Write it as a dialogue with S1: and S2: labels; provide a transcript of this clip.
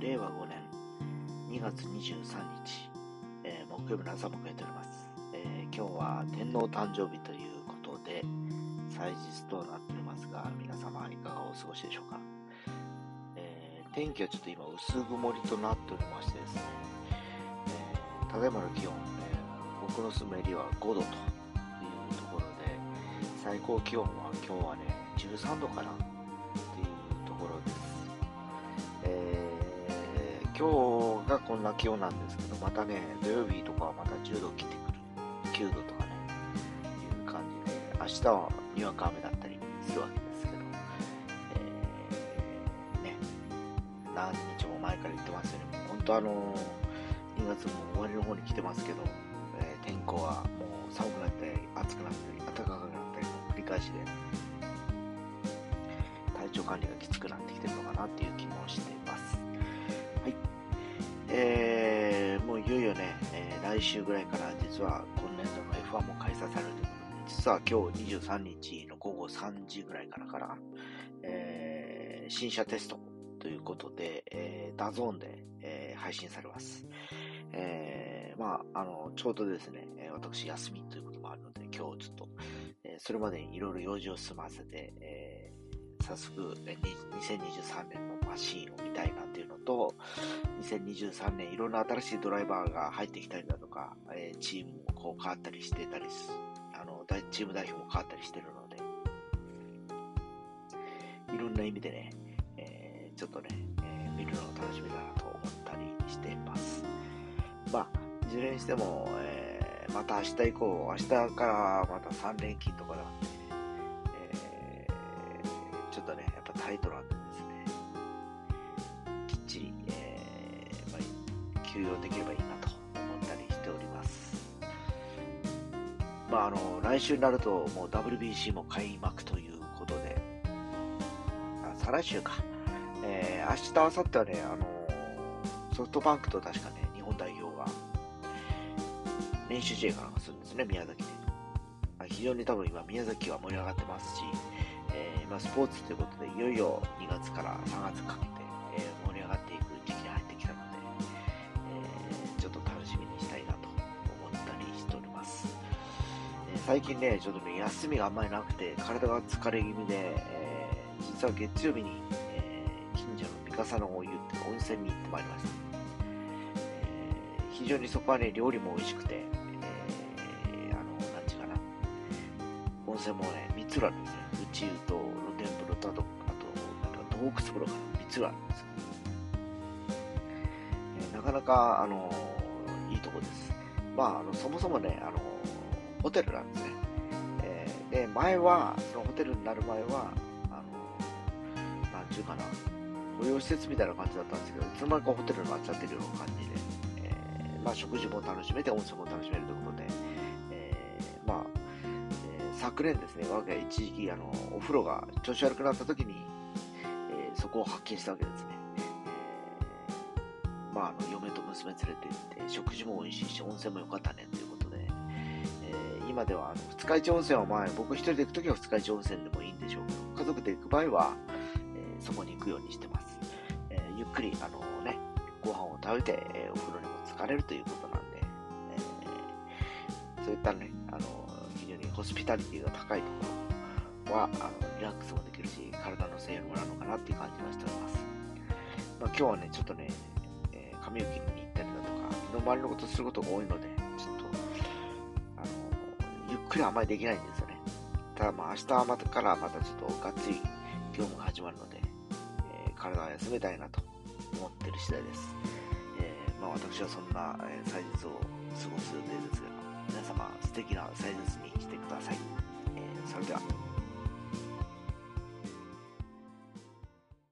S1: 令和5年2月23日、えー、木曜日の朝を迎えております、えー、今日は天皇誕生日ということで祭日となっておりますが皆様いかがお過ごしでしょうか、えー、天気はちょっと今薄曇りとなっておりましてですね、えただいまの気温、え僕の住むエリアは5度というところで最高気温は今日はね13度かなっていうところ今日がこんな気温なんですけど、またね、土曜日とかはまた10度切ってくる、9度とかね、いう感じで、明日はにわか雨だったりするわけですけど、えー、ね、何日も前から言ってますよね、本当あの2月も終わりの方に来てますけど、えー、天候はもう寒くなったり、暑くなったり、暖かくなったりの繰り返しで、体調管理がきつくなってきてるのかなっていう気もしています。はいえー、もういよいよね、えー、来週ぐらいから実は今年度の F1 も開催されるということで、実は今日23日の午後3時ぐらいからから、えー、新車テストということで、えー、ダゾーンで、えー、配信されます。えー、まあ、あの、ちょうどですね、私休みということもあるので、今日ちょっと、えー、それまでにいろいろ用事を済ませて、え、早速、2023年のマシーンを見たいなっていうのと、2023年いろんな新しいドライバーが入ってきたりだとか、え、チームもこう変わったりしてたりす、あの、チーム代表も変わったりしてるので、いろんな意味でね、えー、ちょっとね、えー、見るのが楽しみだなと思ったりしてます。まあ、いずれにしても、えー、また明日以降、明日からまた3連勤とかなんで、ね、やっぱタイトなんで休養できればいいなと思ったりしております。まあ、あの、来週になるともう WBC も開幕ということで、あ再来週か。えー、明日、明後日はね、あの、ソフトバンクと確かね、日本代表が練習試合かなんかするんですね、宮崎で。非常に多分今、宮崎は盛り上がってますし、えー、今、スポーツということで、いよいよ2月から3月かけて、えー、盛り上がっていく時期に入ってきたのでえ、ちょっと楽しみにしたいなと思ったりしております。え、最近ね、ちょっとね、休みがあんまりなくて、体が疲れ気味で、え、実は月曜日に、え、近所の三笠のお湯って温泉に行ってまいりました。え、非常にそこはね、料理も美味しくて、え、あの、なんちゅうかな、温泉もね、3つあるんですね。内湯とと、あと、あと、洞窟風呂かな、3つあるんですよ。えー、なかなか、あのいいとこです。まあ、あの、そもそもね、あのホテルなんですね。えー、で、前は、そのホテルになる前は、あの、なんちゅうかな、保養施設みたいな感じだったんですけど、いつの間にかホテルになっちゃってるような感じで、えー、まあ、食事も楽しめて、温泉も楽しめるということで、昨年ですね、我が家一時期、あの、お風呂が調子悪くなった時に、えー、そこを発見したわけですね。え、まあ、あの、嫁と娘連れて行って、食事も美味しいし、温泉も良かったねっていうことでえ今ではあの二日市温泉は前、僕一人で行くときは二日市温泉でもいいんでしょうけど、家族で行く場合は、え、そこに行くようにしてます。え、ゆっくり、あのね、ご飯を食べて、え、お風呂にも疲れるということなんで、えそういったね、ホスピタリティが高いところは、あのリラックスもできるし、体の整理もなるのかなっていう感じがしております。まあ、今日はね、ちょっとね、え髪を切りに行ったりだとか、身の回りのことすることが多いのでちょっとあのゆっ、くりあんまりできないんですよね。ただまあ明日はまたからまたちょっとがっつり業務が始まるので、えー、体を休めたいなと思ってる次第です。えー、まあ私はそんな、え、祭日を過ごす予定ですが、皆様素敵な祭日にださい。えー、それでは。